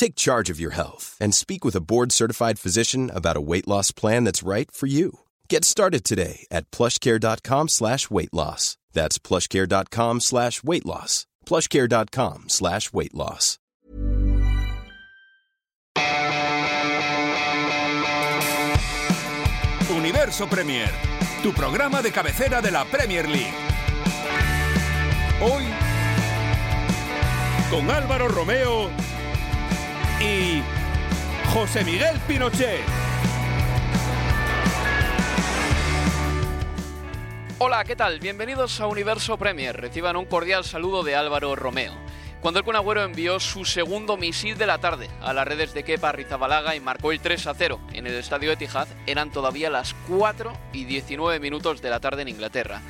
Take charge of your health and speak with a board-certified physician about a weight loss plan that's right for you. Get started today at plushcare.com slash weight loss. That's plushcare.com slash weight loss. plushcare.com slash weight loss. Universo Premier, tu programa de cabecera de la Premier League. Hoy, con Álvaro Romeo y José Miguel Pinochet. Hola, ¿qué tal? Bienvenidos a Universo Premier. Reciban un cordial saludo de Álvaro Romeo. Cuando el Kun Agüero envió su segundo misil de la tarde a las redes de Kepa Rizabalaga y marcó el 3 a 0 en el estadio Etihad, eran todavía las 4 y 19 minutos de la tarde en Inglaterra.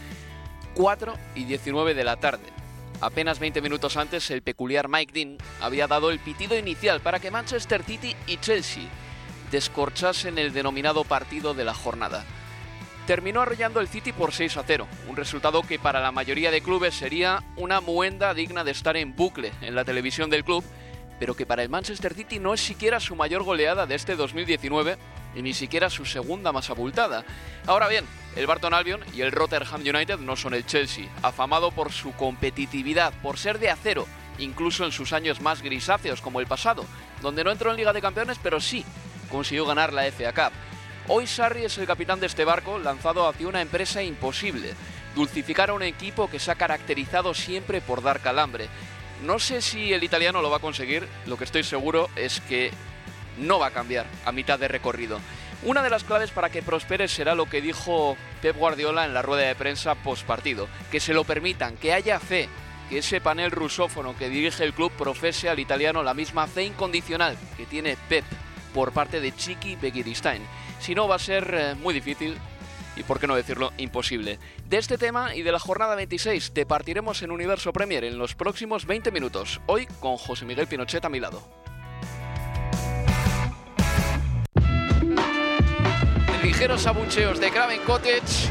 4 y 19 de la tarde. Apenas 20 minutos antes, el peculiar Mike Dean había dado el pitido inicial para que Manchester City y Chelsea descorchasen el denominado partido de la jornada. Terminó arrollando el City por 6 a 0, un resultado que para la mayoría de clubes sería una muenda digna de estar en bucle en la televisión del club, pero que para el Manchester City no es siquiera su mayor goleada de este 2019 y ni siquiera su segunda más abultada. Ahora bien, el Barton Albion y el Rotherham United no son el Chelsea, afamado por su competitividad, por ser de acero, incluso en sus años más grisáceos como el pasado, donde no entró en Liga de Campeones, pero sí consiguió ganar la FA Cup. Hoy Sarri es el capitán de este barco lanzado hacia una empresa imposible, dulcificar a un equipo que se ha caracterizado siempre por dar calambre. No sé si el italiano lo va a conseguir, lo que estoy seguro es que no va a cambiar a mitad de recorrido. Una de las claves para que prospere será lo que dijo Pep Guardiola en la rueda de prensa post partido, que se lo permitan, que haya fe, que ese panel rusófono que dirige el club profese al italiano la misma fe incondicional que tiene Pep por parte de Chiqui Begiristain. Si no, va a ser eh, muy difícil y, por qué no decirlo, imposible. De este tema y de la jornada 26 te partiremos en Universo Premier en los próximos 20 minutos, hoy con José Miguel Pinochet a mi lado. Ligeros abucheos de Craven Cottage.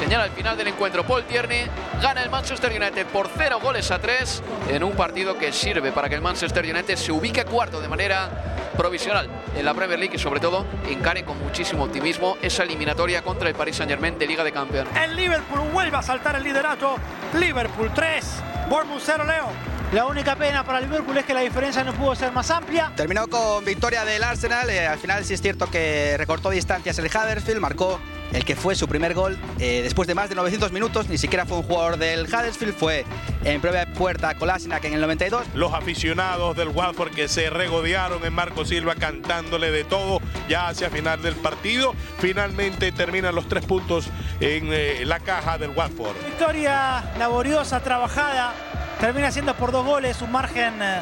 Señala al final del encuentro Paul Tierney. Gana el Manchester United por 0 goles a 3 en un partido que sirve para que el Manchester United se ubique cuarto de manera provisional en la Premier League y sobre todo encare con muchísimo optimismo esa eliminatoria contra el Paris Saint Germain de Liga de Campeones. El Liverpool vuelve a saltar el liderato. Liverpool 3, Bournemouth 0 Leo. La única pena para el Liverpool es que la diferencia no pudo ser más amplia. Terminó con victoria del Arsenal. eh, al final sí es cierto que recortó distancias el Huddersfield, marcó el que fue su primer gol eh, después de más de 900 minutos. Ni siquiera fue un jugador del Huddersfield, fue en de puerta Kolasinac en el 92. Los aficionados del Watford que se regodearon en Marco Silva cantándole de todo ya hacia final del partido. Finalmente terminan los tres puntos en eh, la caja del Watford. Victoria laboriosa, trabajada. Termina siendo por dos goles, un margen eh,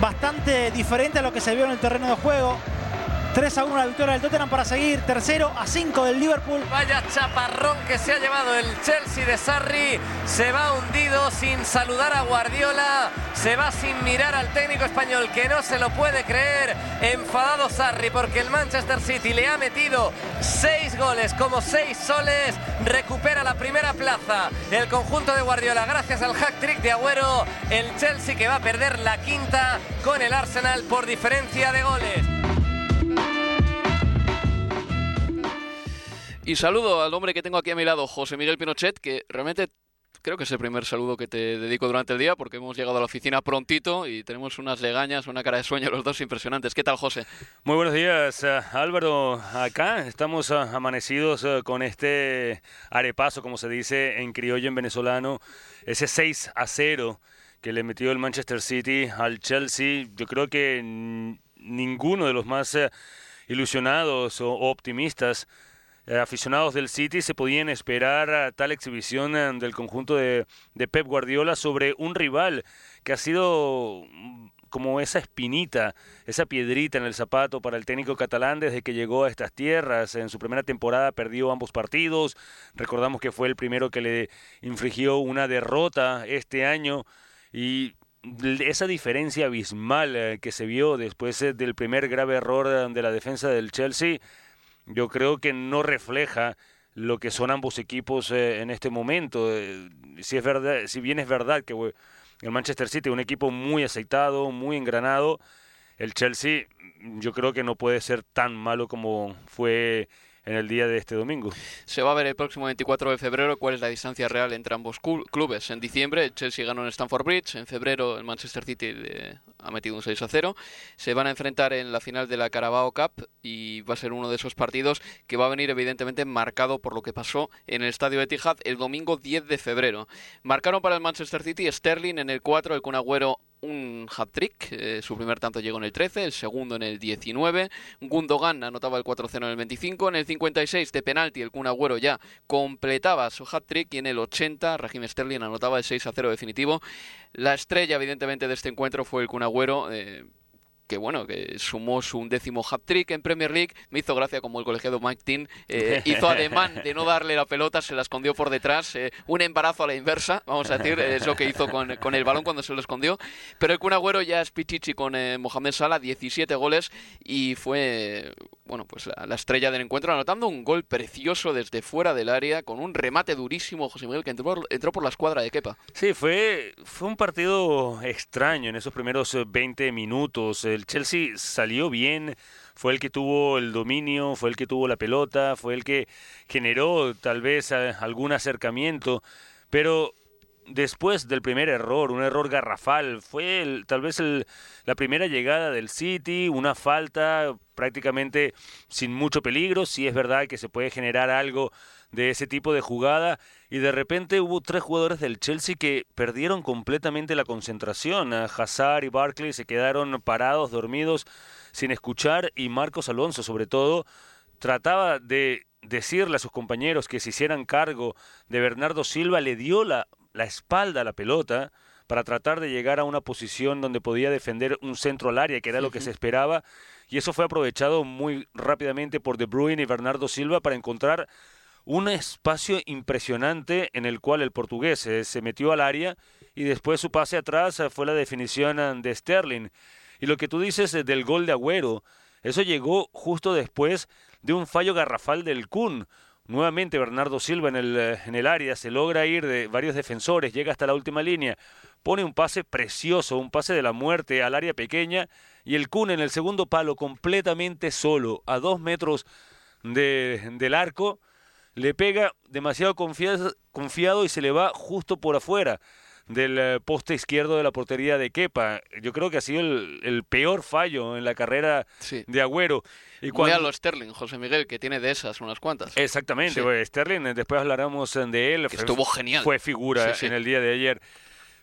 bastante diferente a lo que se vio en el terreno de juego. 3 a 1 la victoria del Tottenham para seguir. Tercero a 5 del Liverpool. Vaya chaparrón que se ha llevado el Chelsea de Sarri. Se va hundido sin saludar a Guardiola. Se va sin mirar al técnico español que no se lo puede creer. Enfadado Sarri porque el Manchester City le ha metido 6 goles como 6 soles. Recupera la primera plaza. El conjunto de Guardiola gracias al hack trick de Agüero. El Chelsea que va a perder la quinta con el Arsenal por diferencia de goles. Y saludo al hombre que tengo aquí a mi lado, José Miguel Pinochet, que realmente creo que es el primer saludo que te dedico durante el día porque hemos llegado a la oficina prontito y tenemos unas legañas, una cara de sueño los dos impresionantes. ¿Qué tal, José? Muy buenos días, eh, Álvaro. Acá estamos eh, amanecidos eh, con este arepazo, como se dice en criollo en venezolano, ese 6 a 0 que le metió el Manchester City al Chelsea. Yo creo que ninguno de los más ilusionados o optimistas aficionados del City se podían esperar a tal exhibición eh, del conjunto de, Pep Guardiola sobre un rival que ha sido mm, como esa espinita, esa piedrita en el zapato para el técnico catalán desde que llegó a estas tierras. En su primera temporada perdió ambos partidos. Recordamos que fue el primero que le infligió una derrota este año y esa diferencia abismal eh, que se vio después del primer grave error de la defensa del Chelsea yo creo que no refleja lo que son ambos equipos eh, en este momento. Eh, si es verdad, si bien es verdad que el Manchester City es un equipo muy aceitado, muy engranado, el Chelsea yo creo que no puede ser tan malo como fue en el día de este domingo. Se va a ver el próximo 24 de febrero cuál es la distancia real entre ambos clubes. En diciembre el Chelsea ganó en Stamford Bridge, en febrero el Manchester City ha metido un 6 a 0. Se van a enfrentar en la final de la Carabao Cup y va a ser uno de esos partidos que va a venir evidentemente marcado por lo que pasó en el estadio Etihad el domingo 10 de febrero. Marcaron para el Manchester City Sterling en el 4, el Kun Agüero un hat-trick. Eh, su primer tanto llegó en el 13, el segundo en el 19. Gundogan anotaba el 4-0 en el 25. En el 56 de penalti, el Kun Agüero ya completaba su hat-trick. Y en el 80, Raheem Sterling anotaba el 6-0 definitivo. La estrella, evidentemente, de este encuentro fue el Kun Agüero. Eh, que bueno, que sumó su undécimo hat-trick en Premier League. Me hizo gracia como el colegiado Mike Dean eh, hizo ademán de no darle la pelota, se la escondió por detrás. Eh, un embarazo a la inversa, vamos a decir, es lo que hizo con, con, el balón cuando se lo escondió. Pero el Kun Agüero ya es pichichi con eh, Mohamed Salah, 17 goles y fue bueno, pues la, estrella del encuentro, anotando un gol precioso desde fuera del área, con un remate durísimo, José Miguel, que entró, por la escuadra de Kepa. Sí, fue, fue un partido extraño en esos primeros 20 minutos. El Chelsea salió bien, fue el que tuvo el dominio, fue el que tuvo la pelota, fue el que generó tal vez algún acercamiento, pero después del primer error, un error garrafal, fue tal vez la primera llegada del City, una falta prácticamente sin mucho peligro, si es verdad que se puede generar algo de ese tipo de jugada y de repente hubo tres jugadores del Chelsea que perdieron completamente la concentración. Hazard y Barkley se quedaron parados, dormidos, sin escuchar y Marcos Alonso sobre todo trataba de decirle a sus compañeros que se hicieran cargo de Bernardo Silva, le dio la la espalda a la pelota para tratar de llegar a una posición donde podía defender un centro al área, que era lo que se esperaba, y eso fue aprovechado muy rápidamente por De Bruyne y Bernardo Silva para encontrar un espacio impresionante en el cual el portugués eh, se metió al área y después su pase atrás eh, fue la definición eh, de Sterling. Y lo que tú dices del gol de Agüero, eso llegó justo después de un fallo garrafal del Kun, Nuevamente Bernardo Silva en el, eh, en el área, se logra ir de varios defensores, llega hasta la última línea, pone un pase precioso, un pase de la muerte al área pequeña. Y el Kun en el segundo palo completamente solo, a dos metros de, del arco, le pega demasiado confiado, confiado y se le va justo por afuera del eh, poste izquierdo de la portería de Kepa. Yo creo que ha sido el, peor fallo en la carrera de Agüero. Y cuando... a lo Sterling, José Miguel, que tiene de esas unas cuantas. Exactamente, Sterling, eh, después hablaremos eh, de él. estuvo genial. Fue figura en el día de ayer.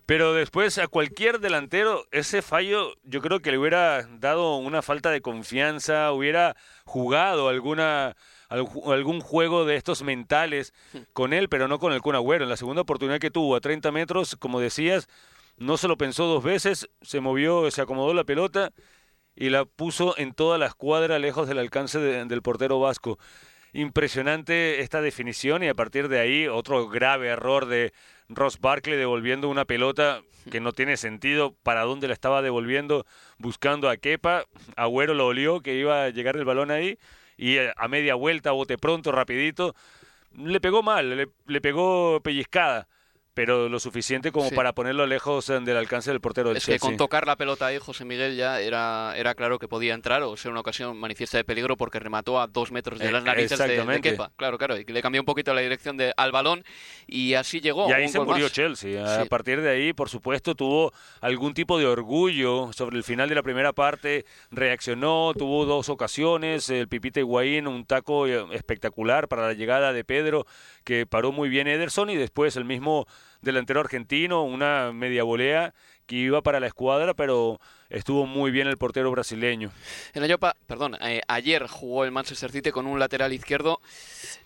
Pero después a cualquier delantero, ese fallo yo creo que le hubiera dado una falta de confianza, hubiera jugado alguna algún juego de estos mentales con él, pero no con el Kun Agüero. En la segunda oportunidad que tuvo a 30 metros, como decías, no se lo pensó dos veces, se movió, se acomodó la pelota y la puso en toda la escuadra lejos del alcance del portero vasco. Impresionante esta definición y a partir de ahí otro grave error de Ross Barkley devolviendo una pelota que no tiene sentido para dónde la estaba devolviendo buscando a Kepa. Agüero lo olió que iba a llegar el balón ahí y a media vuelta, bote pronto, rapidito, le pegó mal, le, pegó pellizcada. Pero lo suficiente como Sí. para ponerlo lejos eh, del alcance del portero del Es que Chelsea. con tocar la pelota ahí, José Miguel ya era, era claro que podía entrar o ser una ocasión manifiesta de peligro porque remató a dos metros de Eh, las narices de- de. Kepa. Claro, claro, y que le cambió un poquito la dirección de, al balón y así llegó. Y ahí un se gol murió más. Chelsea. A Sí. partir de ahí, por supuesto, tuvo algún tipo de orgullo sobre el final de la primera parte. Reaccionó, tuvo dos ocasiones. El Pipita Higuaín, un taco eh, espectacular para la llegada de Pedro, que paró muy bien Ederson. Y después el mismo delantero argentino, una media volea que iba para la escuadra, pero estuvo muy bien el portero brasileño. En la Yopa, perdón, eh, ayer jugó el Manchester City con un lateral izquierdo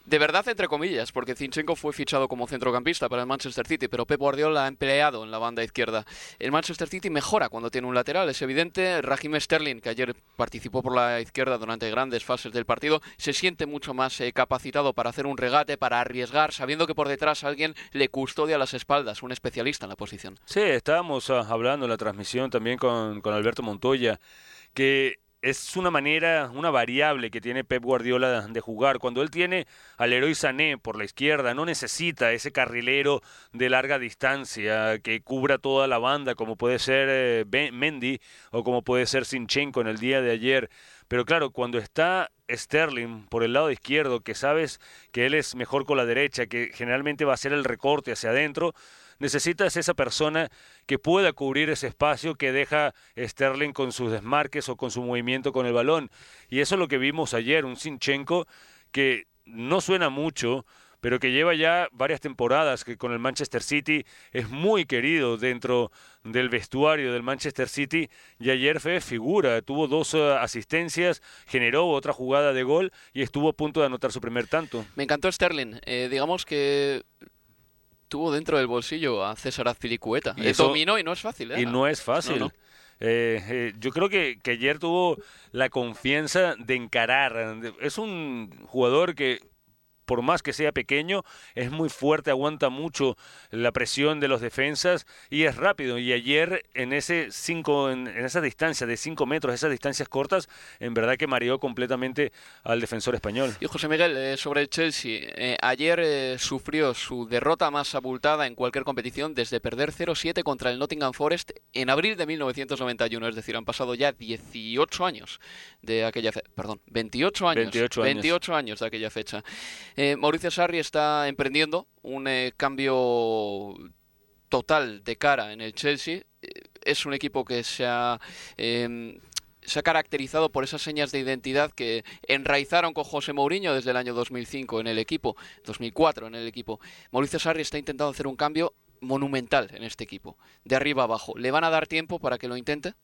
de verdad entre comillas, porque Zinchenko fue fichado como centrocampista para el Manchester City, pero Pep Guardiola ha empleado en la banda izquierda. El Manchester City mejora cuando tiene un lateral, es evidente. Raheem Sterling, que ayer participó por la izquierda durante grandes fases del partido, se siente mucho más eh, capacitado para hacer un regate, para arriesgar, sabiendo que por detrás alguien le custodia las espaldas, un especialista en la posición. Sí, estábamos ah, hablando en la transmisión también con, con Alberto Montoya, que es una manera, una variable que tiene Pep Guardiola de jugar. Cuando él tiene al héroe Sané por la izquierda, no necesita ese carrilero de larga distancia que cubra toda la banda, como puede ser eh, Mendy o como puede ser Sinchenko en el día de ayer. Pero claro, cuando está Sterling por el lado izquierdo, que sabes que él es mejor con la derecha, que generalmente va a hacer el recorte hacia adentro, necesitas esa persona que pueda cubrir ese espacio que deja Sterling con sus desmarques o con su movimiento con el balón. Y eso es lo que vimos ayer, un Sinchenko que no suena mucho, pero que lleva ya varias temporadas que con el Manchester City es muy querido dentro del vestuario del Manchester City y ayer fue figura, tuvo dos eh, asistencias, generó otra jugada de gol y estuvo a punto de anotar su primer tanto. Me encantó Sterling. Eh, digamos que tuvo dentro del bolsillo a César Azpilicueta. Y eso- dominó y no es fácil. ¿eh? Y no es fácil. No, no. Eh, eh, yo creo que, que ayer tuvo la confianza de encarar. Es un jugador que, por más que sea pequeño, es muy fuerte, aguanta mucho la presión de los defensas y es rápido. Y ayer en ese cinco, en, en esa distancia de 5 metros, esas distancias cortas, en verdad que mareó completamente al defensor español. Y José Miguel, eh, sobre el Chelsea, eh, ayer eh, sufrió su derrota más abultada en cualquier competición desde perder 0-7 contra el Nottingham Forest en abril de 1991, es decir, han pasado ya 18 años de aquella fe- perdón, 28 años, 28 años. 28 años de aquella fecha. Eh, Mauricio Sarri está emprendiendo un eh, cambio total de cara en el Chelsea. Eh, Es un equipo que se ha em, se ha caracterizado por esas señas de identidad que enraizaron con José Mourinho desde el año 2005 en el equipo, 2004 en el equipo. Mauricio Sarri está intentando hacer un cambio monumental en este equipo, de arriba abajo. ¿Le van a dar tiempo para que lo intente?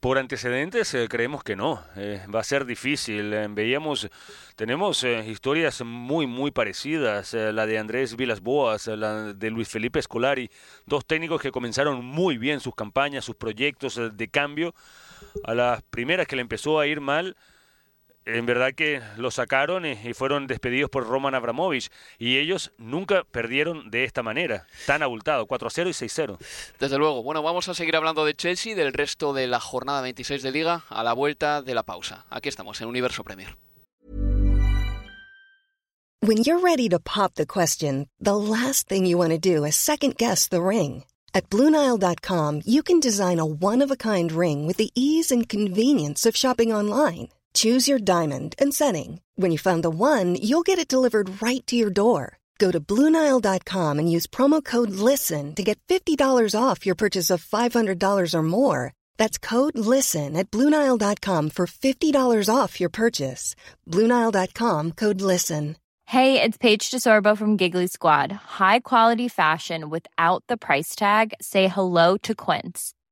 Por antecedentes eh, creemos que no, eh, va a ser difícil. Eh, veíamos, tenemos historias muy, muy parecidas, la de Andrés Vilas-Boas, eh, la de Luis Felipe Scolari, dos técnicos que comenzaron muy bien sus campañas, sus proyectos de cambio. A las primeras que le empezó a ir mal, en verdad que lo sacaron y, fueron despedidos por Roman Abramovich. Y ellos nunca perdieron de esta manera, tan abultado, 4-0 y 6-0. Desde luego. Bueno, vamos a seguir hablando de Chelsea, del resto de la jornada 26 de Liga, a la vuelta de la pausa. Aquí estamos, en Universo Premier. When you're ready to pop the question, the last thing you want to do is second guess the ring. At Bluenile.com, you can design a one of a kind ring with the ease and convenience of shopping online. Choose your diamond and setting. When you find the one, you'll get it delivered right to your door. Go to Bluenile.com and use promo code LISTEN to get $50 off your purchase of $500 or more. That's code LISTEN at Bluenile.com for $50 off your purchase. Bluenile.com code LISTEN. Hey, it's Paige DeSorbo from Giggly Squad. High quality fashion without the price tag. Say hello to Quince.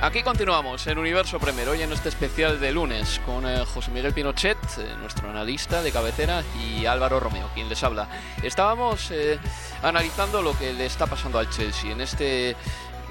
Aquí continuamos en Universo Premier, hoy en este especial de lunes con eh, José Miguel Pinochet, eh, nuestro analista de cabecera, y Álvaro Romeo, quien les habla. Estábamos eh, analizando lo que le está pasando al Chelsea en este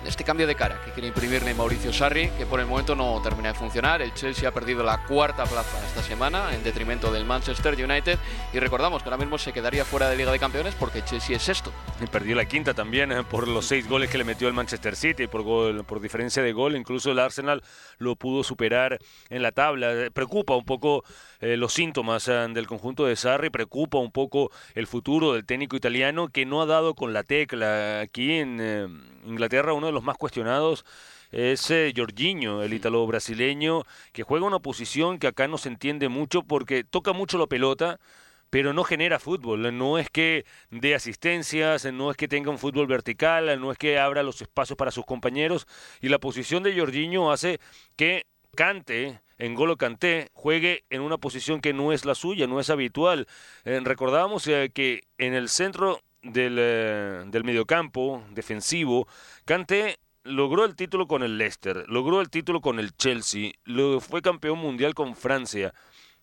este cambio de cara que quiere imprimirle Mauricio Sarri, que por el momento no termina de funcionar. El Chelsea ha perdido la cuarta plaza esta semana en detrimento del Manchester United y recordamos que ahora mismo se quedaría fuera de Liga de Campeones porque Chelsea es sexto. Perdió la quinta también eh, por los seis goles que le metió el Manchester City, por, gol, por diferencia de gol. Incluso el Arsenal lo pudo superar en la tabla. Eh, preocupa un poco eh, los síntomas del conjunto de Sarri, preocupa un poco el futuro del técnico italiano que no ha dado con la tecla. Aquí en Inglaterra uno de los más cuestionados es eh, Jorginho, el ítalo brasileño, que juega una posición que acá no se entiende mucho porque toca mucho la pelota, pero no genera fútbol. No es que dé asistencias, no es que tenga un fútbol vertical, no es que abra los espacios para sus compañeros. Y la posición de Jorginho hace que Cante, en Golo Canté, juegue en una posición que no es la suya, no es habitual. Eh, recordábamos eh, que en el centro del, eh, del mediocampo defensivo, Kanté logró el título con el Leicester, logró el título con el Chelsea, lo, fue campeón mundial con Francia.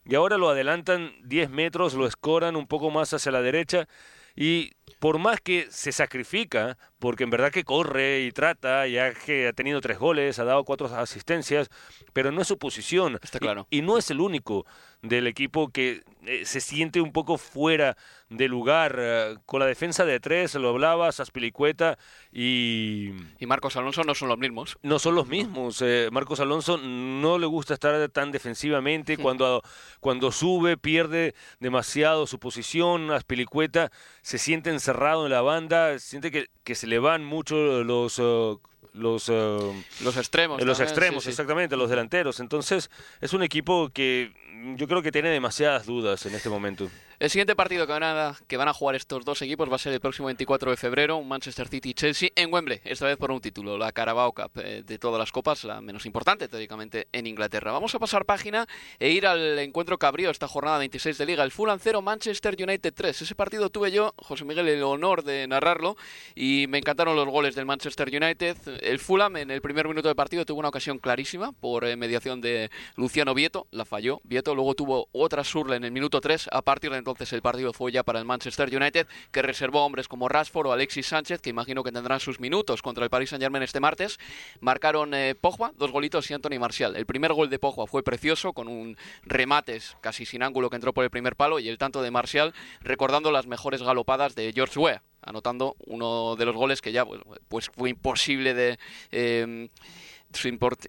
Y ahora lo adelantan 10 metros, lo escoran un poco más hacia la derecha y por más que se sacrifica, porque en verdad que corre y trata, ya que ha tenido tres goles, ha dado cuatro asistencias, pero no es su posición. Está claro. Y, y no es el único del equipo que eh, se siente un poco fuera de lugar. eh, con la defensa de tres, lo hablabas, Aspilicueta y... Y Marcos Alonso no son los mismos. No son los mismos. eh, Marcos Alonso no le gusta estar tan defensivamente. Cuando, cuando sube, pierde demasiado su posición. Aspilicueta se siente encerrado en la banda, siente que, que se le van mucho los... eh, los, eh, Los extremos. los también, extremos, sí, sí. exactamente, los delanteros. Entonces, es un equipo que yo creo que tiene demasiadas dudas en este momento. El siguiente partido que van, a, que van a jugar estos dos equipos va a ser el próximo 24 de febrero, un Manchester City-Chelsea en Wembley, esta vez por un título, la Carabao Cup eh, de todas las copas, la menos importante teóricamente en Inglaterra. Vamos a pasar página e ir al encuentro que abrió esta jornada 26 de Liga, el Fulham 0, Manchester United 3. Ese partido tuve yo, José Miguel, el honor de narrarlo y me encantaron los goles del Manchester United. El Fulham en el primer minuto de partido tuvo una ocasión clarísima por eh, mediación de Luciano Vieto, la falló Vieto, luego tuvo otra surla en el minuto 3, a partir de entonces el partido fue ya para el Manchester United, que reservó hombres como Rashford o Alexis Sánchez, que imagino que tendrán sus minutos contra el Paris Saint-Germain este martes. Marcaron eh, dos golitos y Anthony Martial. El primer gol de Pogba fue precioso, con un remates casi sin ángulo que entró por el primer palo, y el tanto de Martial recordando las mejores galopadas de George Weah anotando uno de los goles que ya pues, fue imposible de eh,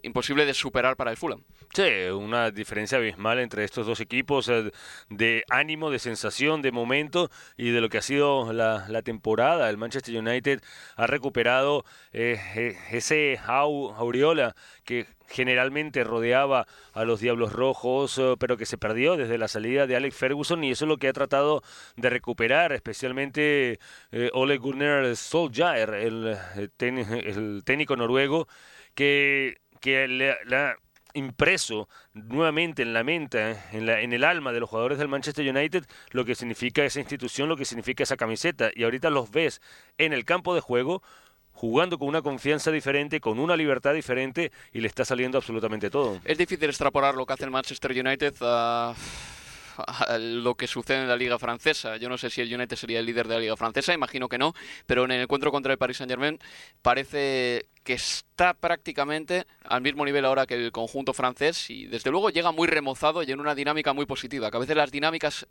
imposible de superar para el Fulham. Sí, una diferencia abismal entre estos dos equipos eh, de ánimo, de sensación, de momento y de lo que ha sido la, la temporada. El Manchester United ha recuperado eh, eh, ese au- aureola que generalmente rodeaba a los Diablos Rojos, eh, pero que se perdió desde la salida de Alex Ferguson y eso es lo que ha tratado de recuperar, especialmente eh, Ole Gunnar Solskjaer, el, eh, el técnico noruego, que, le, ha impreso nuevamente en la mente, en, la, en el alma de los jugadores del Manchester United, lo que significa esa institución, lo que significa esa camiseta. Y ahorita los ves en el campo de juego jugando con una confianza diferente, con una libertad diferente y le está saliendo absolutamente todo. Es difícil extrapolar lo que hace el Manchester United a, lo que sucede en la liga francesa. Yo no sé si el United sería el líder de la liga francesa, imagino que no, pero en el encuentro contra el Paris Saint-Germain parece que está prácticamente al mismo nivel ahora que el conjunto francés y desde luego llega muy remozado y en una dinámica muy positiva, que a veces las dinámicas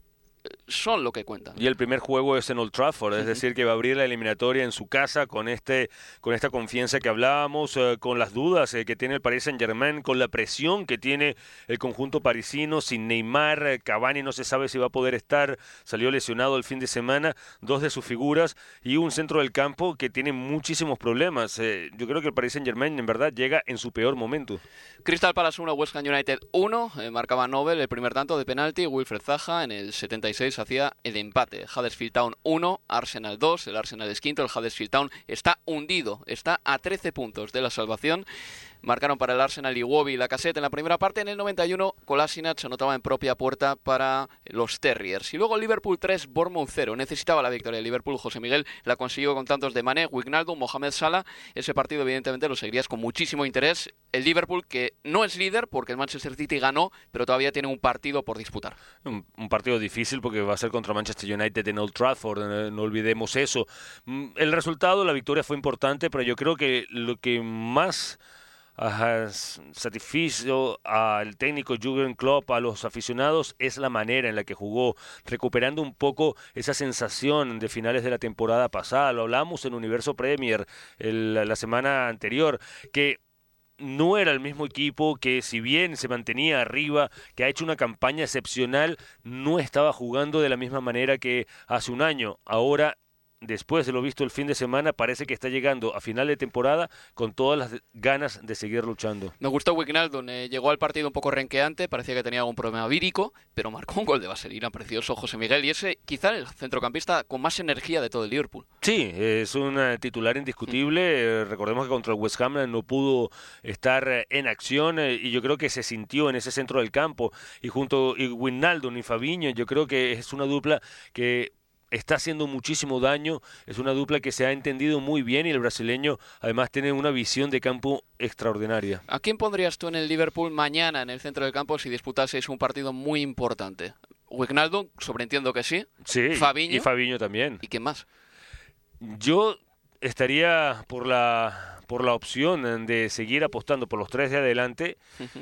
son lo que cuentan. Y el primer juego es en Old Trafford, es decir, que va a abrir la eliminatoria en su casa con este con esta confianza que hablábamos, eh, con las dudas eh, que tiene el Paris Saint-Germain, con la presión que tiene el conjunto parisino, sin Neymar, eh, Cavani no se sabe si va a poder estar, salió lesionado el fin de semana, dos de sus figuras y un centro del campo que tiene muchísimos problemas. yo creo que el Paris Saint-Germain en verdad llega en su peor momento. Crystal Palace 1, West Ham United 1, marcaba Nobel el primer tanto de penalti, Wilfred Zaha en el 76 hacía el empate. Huddersfield Town 1, Arsenal 2, el Arsenal es quinto, el Huddersfield Town está hundido, está a 13 puntos de la salvación marcaron para el Arsenal y Wobby la caseta en la primera parte. En el 91, Kolasinac se anotaba en propia puerta para los Terriers. Y luego Liverpool 3, Bournemouth 0. Necesitaba la victoria de Liverpool. José Miguel la consiguió con tantos de Mané, Wijnaldum, Mohamed Salah. Ese partido, evidentemente, lo seguirías con muchísimo interés. El Liverpool, que no es líder porque el Manchester City ganó, pero todavía tiene un partido por disputar. Un, partido difícil porque va a ser contra Manchester United en Old Trafford. Eh, no olvidemos eso. Mm, el resultado, la victoria fue importante, pero yo creo que lo que más satisfizo al técnico Jürgen Klopp, a los aficionados, es la manera en la que jugó, recuperando un poco esa sensación de finales de la temporada pasada. Lo hablamos en Universo Premier la semana anterior, que no era el mismo equipo que si bien se mantenía arriba, que ha hecho una campaña excepcional, no estaba jugando de la misma manera que hace un año. Ahora después de lo visto el fin de semana, parece que está llegando a final de temporada con todas las ganas de seguir luchando. Me gustó Wijnaldum, eh, llegó al partido un poco renqueante, parecía que tenía algún problema vírico, pero marcó un gol de vaselina precioso José Miguel y ese quizá el centrocampista con más energía de todo el Liverpool. Sí, es un eh, titular indiscutible, eh, recordemos que contra el West Ham no pudo estar en acción y yo creo que se sintió en ese centro del campo y junto y Wijnaldum y Fabiño, yo creo que es una dupla que está haciendo muchísimo daño. Es una dupla que se ha entendido muy bien y el brasileño además tiene una visión de campo extraordinaria. ¿A quién pondrías tú en el Liverpool mañana en el centro del campo si disputaseis un partido muy importante? Wijnaldum, sobreentiendo que sí. Sí, Fabiño, y Fabiño también. ¿Y quién más? Yo estaría por la por la opción de seguir apostando por los tres de adelante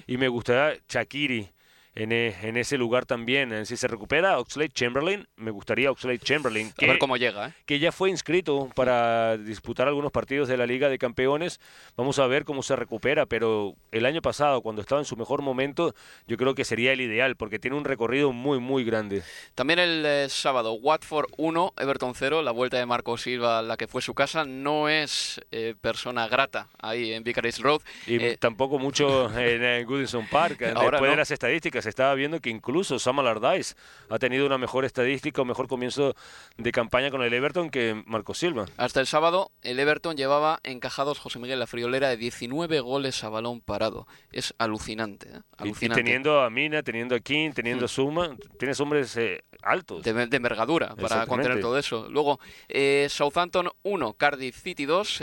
y me gustaría Shakiri e, en, ese lugar también. Si se recupera Oxlade Chamberlain, me gustaría Oxlade Chamberlain. Que, a ver cómo llega. ¿eh? Que ya fue inscrito para disputar algunos partidos de la Liga de Campeones. Vamos a ver cómo se recupera, pero el año pasado, cuando estaba en su mejor momento, yo creo que sería el ideal, porque tiene un recorrido muy, muy grande. También el eh, sábado, Watford 1, Everton 0, la vuelta de Marco Silva, la que fue su casa, no es eh, persona grata ahí en Vicarage Road. Y tampoco mucho en, Goodison Park, después de las estadísticas se estaba viendo que incluso Sam Allardyce ha tenido una mejor estadística, un mejor comienzo de campaña con el Everton que Marco Silva. Hasta el sábado, el Everton llevaba encajados José Miguel La Friolera de 19 goles a balón parado. Es alucinante. ¿eh? alucinante. Y, teniendo a Mina, teniendo a King, teniendo a. Suma, tienes hombres eh, altos. De, envergadura para contener todo eso. Luego, eh, Southampton 1, Cardiff City 2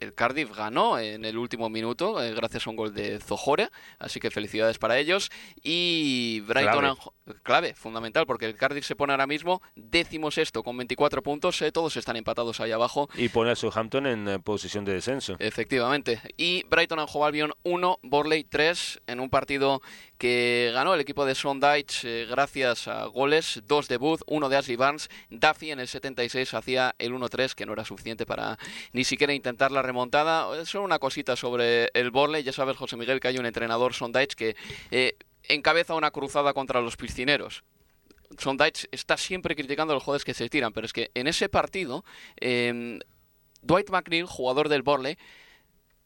el Cardiff ganó en el último minuto eh, gracias a un gol de Zohore, así que felicidades para ellos. Y Brighton, clave, fundamental, porque el Cardiff se pone ahora mismo décimo sexto con 24 puntos, eh, todos están empatados ahí abajo. Y pone a Southampton en eh, posición de descenso. Efectivamente. Y Brighton and Hove Albion 1, Borley 3, en un partido que ganó el equipo de Sondage gracias a goles, dos de Booth, uno de Ashley Barnes, Duffy en el 76 hacía el 1-3, que no era suficiente para ni siquiera intentar la remontada. Solo una cosita sobre el Borley. Ya sabes, José Miguel, que hay un entrenador, Sondage, que eh, encabeza una cruzada contra los piscineros. Sondage está siempre criticando a los jugadores que se tiran, pero es que en ese partido, em, Dwight McNeil, jugador del Borley,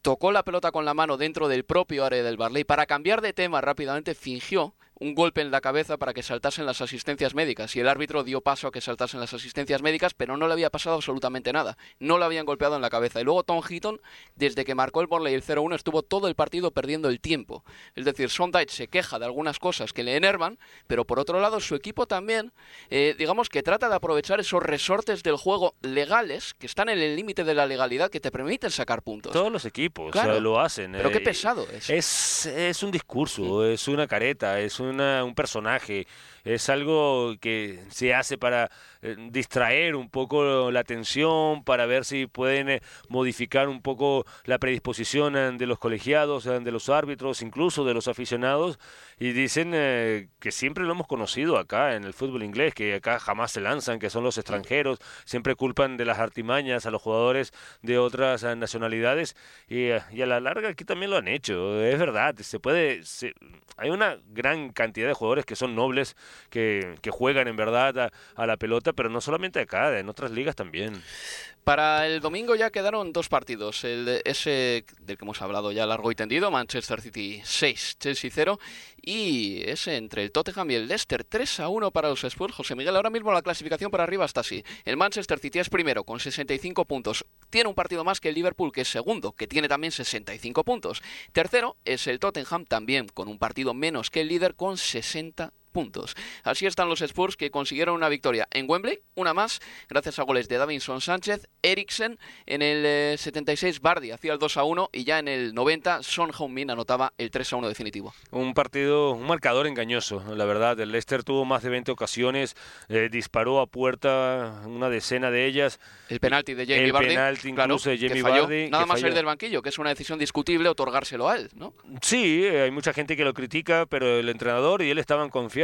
tocó la pelota con la mano dentro del propio área del Barley. Para cambiar de tema rápidamente, fingió un golpe en la cabeza para que saltasen las asistencias médicas y el árbitro dio paso a que saltasen las asistencias médicas, pero no le había pasado absolutamente nada. No le habían golpeado en la cabeza. Y luego Tom Heaton, desde que marcó el Borley el 0-1, estuvo todo el partido perdiendo el tiempo. Es decir, Sondage se queja de algunas cosas que le enervan, pero por otro lado su equipo también, eh, digamos que trata de aprovechar esos resortes del juego legales que están en el límite de la legalidad que te permiten sacar puntos. Todos los equipos lo hacen. Pero qué eh, pesado es. Es, es un discurso, es una careta, es un un personaje, es algo que se hace para eh, distraer un poco la atención, para ver si pueden eh, modificar un poco la predisposición eh, de los colegiados, de los árbitros, incluso de los aficionados. Y dicen que siempre lo hemos conocido acá en el fútbol inglés, que acá jamás se lanzan, que son los extranjeros, siempre culpan de las artimañas a los jugadores de otras nacionalidades y, a la larga aquí también lo han hecho. Es verdad, se puede, hay una gran cantidad de jugadores que son nobles, que, que juegan en verdad a la pelota pero no solamente acá, en otras ligas también. Para el domingo ya quedaron dos partidos. El de ese del que hemos hablado ya largo y tendido, Manchester City 6, Chelsea 0. Y ese entre el Tottenham y el Leicester 3 a 1 para los Spurs. José Miguel, ahora mismo la clasificación para arriba está así. El Manchester City es primero con 65 puntos. Tiene un partido más que el Liverpool, que es segundo, que tiene también 65 puntos. Tercero es el Tottenham, también con un partido menos que el líder, con 60 puntos. Así están los Spurs que consiguieron una victoria en Wembley, una más, gracias a goles de Davinson Sánchez, Eriksen, en el 76 eh, Bardi hacía el 2 a 1 y ya en el 90 Son Heung-min anotaba el 3 a 1 definitivo. Un partido, un marcador engañoso, la verdad. El Leicester tuvo más de 20 ocasiones, eh, disparó a puerta una decena de ellas. El penalti de Jamie Bardi. El penalti incluso de Jamie Bardi. Nada más salir del banquillo, que es una decisión discutible otorgárselo a él, ¿no? Sí, eh, hay mucha gente que lo critica, pero el entrenador y él estaban confiados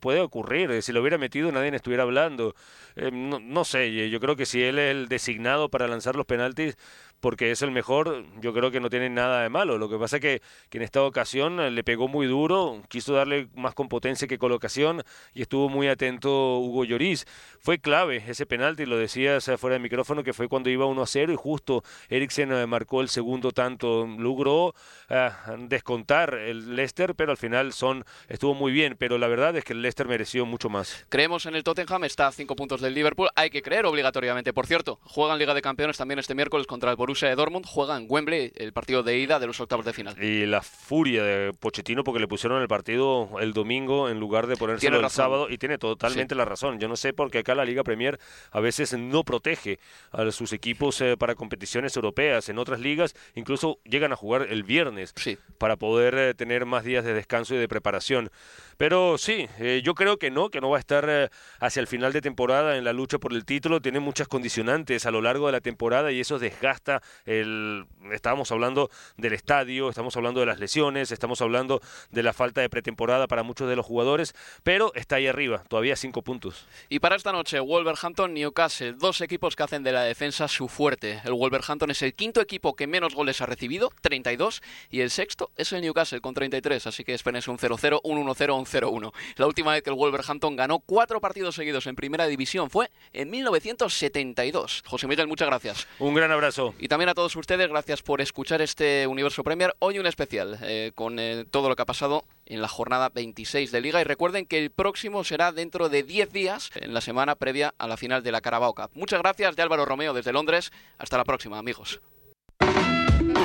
puede ocurrir. Eh, si lo hubiera metido, nadie estuviera hablando. Eh, no, sé, yo creo que si él es el designado para lanzar los penaltis, porque es el mejor, yo creo que no tiene nada de malo. Lo que pasa es que, en esta ocasión eh, le pegó muy duro, quiso darle más con potencia que colocación y estuvo muy atento Hugo Lloris. Fue clave ese penalti, lo decías fuera de micrófono, que fue cuando iba 1 a 0 y justo Eriksen eh, marcó el segundo tanto. Logró eh, descontar el Leicester, pero al final Son estuvo muy bien. Pero la verdad es que el Leicester mereció mucho más. Creemos en el Tottenham, está a 5 puntos del Liverpool. Hay que creer obligatoriamente. Por cierto, juegan Liga de Campeones también este miércoles contra el Borussia de Dortmund juega en Wembley el partido de ida de los octavos de final. Y la furia de Pochettino porque le pusieron el partido el domingo en lugar de ponérselo el sábado y tiene totalmente la razón. Yo no sé por qué acá la Liga Premier a veces no protege a sus equipos eh, para competiciones europeas. En otras ligas incluso llegan a jugar el viernes para poder eh, tener más días de descanso y de preparación. Pero sí, eh, yo creo que no, que no va a estar hacia el final de temporada en la lucha por el título. Tiene muchas condicionantes a lo largo de la temporada y eso desgasta el... Estábamos hablando del estadio, estamos hablando de las lesiones, estamos hablando de la falta de pretemporada para muchos de los jugadores, pero está ahí arriba, todavía cinco puntos. Y para esta noche, Wolverhampton, Newcastle, dos equipos que hacen de la defensa su fuerte. El Wolverhampton es el quinto equipo que menos goles ha recibido, 32, y el sexto es el Newcastle con 33, así que espérense un 0-0, un 1-0, un 0-1. La última vez que el Wolverhampton ganó cuatro partidos seguidos en primera división fue en 1972. José Miguel, muchas gracias. Un gran abrazo. Y también a todos ustedes, gracias por escuchar este Universo Premier. Hoy un especial eh, con eh, todo lo que ha pasado en la jornada 26 de Liga. Y recuerden que el próximo será dentro de 10 días, en la semana previa a la final de la Carabao Cup. Muchas gracias de Álvaro Romeo desde Londres. Hasta la próxima, amigos.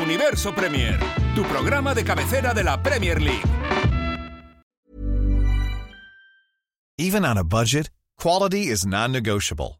Universo Premier, tu programa de cabecera de la Premier League. Even on a budget, quality is non-negotiable.